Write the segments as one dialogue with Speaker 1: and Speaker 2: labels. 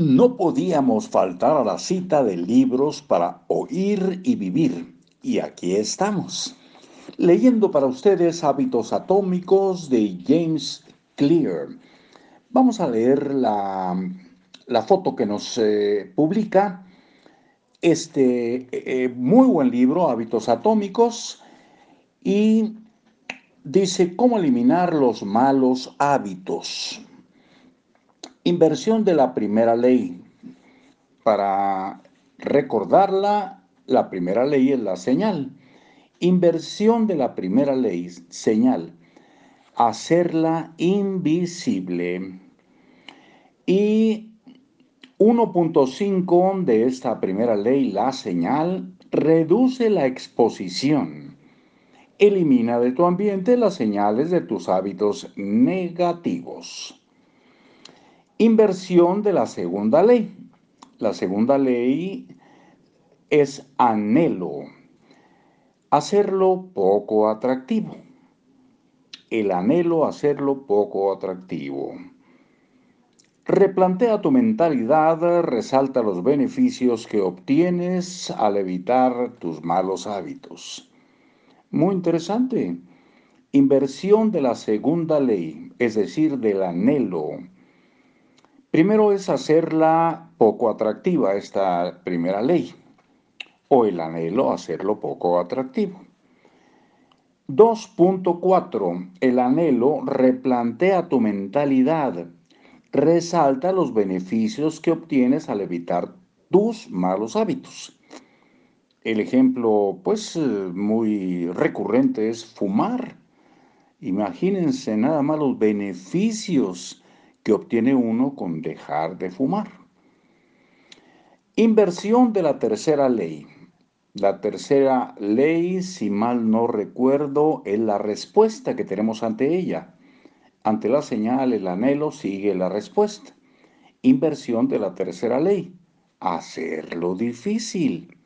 Speaker 1: No podíamos faltar a la cita de libros para oír y vivir. Y aquí estamos, leyendo para ustedes Hábitos Atómicos de James Clear. Vamos a leer la, foto que nos eh, publica este eh, muy buen libro, Hábitos Atómicos, y dice cómo eliminar los malos hábitos. Inversión de la primera ley. Para recordarla, la primera ley es la señal. Inversión de la primera ley, señal. Hacerla invisible. Y 1.5 de esta primera ley, la señal, reduce la exposición. Elimina de tu ambiente las señales de tus hábitos negativos. Inversión de la segunda ley. La segunda ley es anhelo. Hacerlo poco atractivo. El anhelo hacerlo poco atractivo. Replantea tu mentalidad, resalta los beneficios que obtienes al evitar tus malos hábitos. Muy interesante. Inversión de la segunda ley, es decir, del anhelo Primero es hacerla poco atractiva, esta primera ley, o el anhelo hacerlo poco atractivo. 2.4. El anhelo replantea tu mentalidad, resalta los beneficios que obtienes al evitar tus malos hábitos. El ejemplo, pues, muy recurrente es fumar. Imagínense nada más los beneficios que obtiene uno con dejar de fumar. Inversión de la tercera ley. La tercera ley, si mal no recuerdo, es la respuesta que tenemos ante ella. Ante la señal, el anhelo, sigue la respuesta. Inversión de la tercera ley. Hacerlo difícil.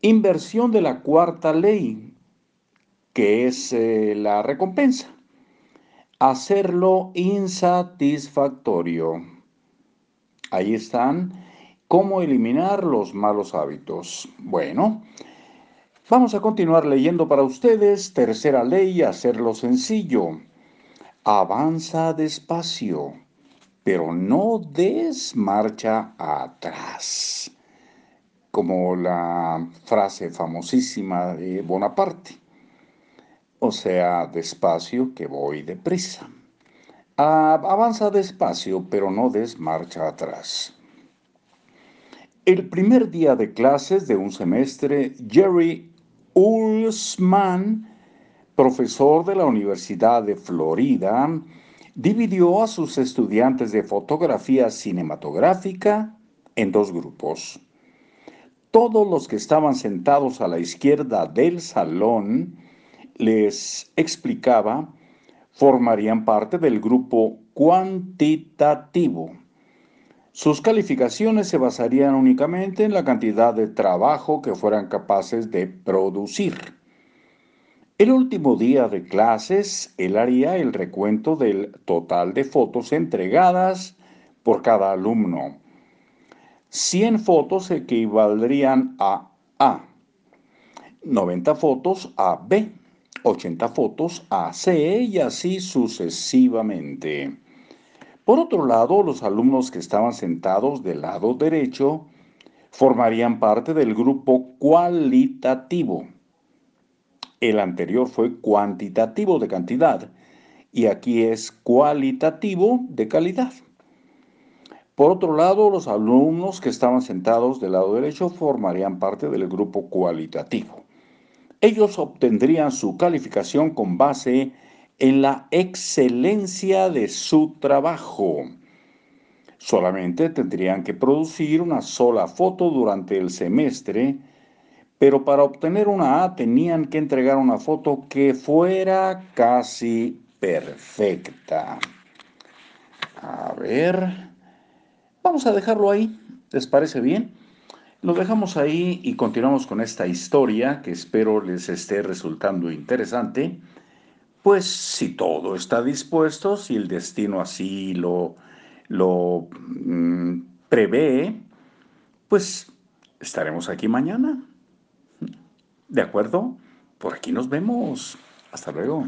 Speaker 1: Inversión de la cuarta ley, que es eh, la recompensa hacerlo insatisfactorio. Ahí están. ¿Cómo eliminar los malos hábitos? Bueno, vamos a continuar leyendo para ustedes. Tercera ley, hacerlo sencillo. Avanza despacio, pero no des marcha atrás. Como la frase famosísima de Bonaparte o sea, despacio que voy deprisa. avanza despacio, pero no des marcha atrás. El primer día de clases de un semestre, Jerry Ulsman, profesor de la Universidad de Florida, dividió a sus estudiantes de fotografía cinematográfica en dos grupos. Todos los que estaban sentados a la izquierda del salón les explicaba formarían parte del grupo cuantitativo. Sus calificaciones se basarían únicamente en la cantidad de trabajo que fueran capaces de producir. El último día de clases, él haría el recuento del total de fotos entregadas por cada alumno. 100 fotos equivaldrían a A, 90 fotos a B 80 fotos a C y así sucesivamente. Por otro lado, los alumnos que estaban sentados del lado derecho formarían parte del grupo cualitativo. El anterior fue cuantitativo de cantidad y aquí es cualitativo de calidad. Por otro lado, los alumnos que estaban sentados del lado derecho formarían parte del grupo cualitativo ellos obtendrían su calificación con base en la excelencia de su trabajo. Solamente tendrían que producir una sola foto durante el semestre, pero para obtener una A tenían que entregar una foto que fuera casi perfecta. A ver, vamos a dejarlo ahí. ¿Les parece bien? Lo dejamos ahí y continuamos con esta historia que espero les esté resultando interesante. Pues si todo está dispuesto, si el destino así lo, lo mm, prevé, pues estaremos aquí mañana. ¿De acuerdo? Por aquí nos vemos. Hasta luego.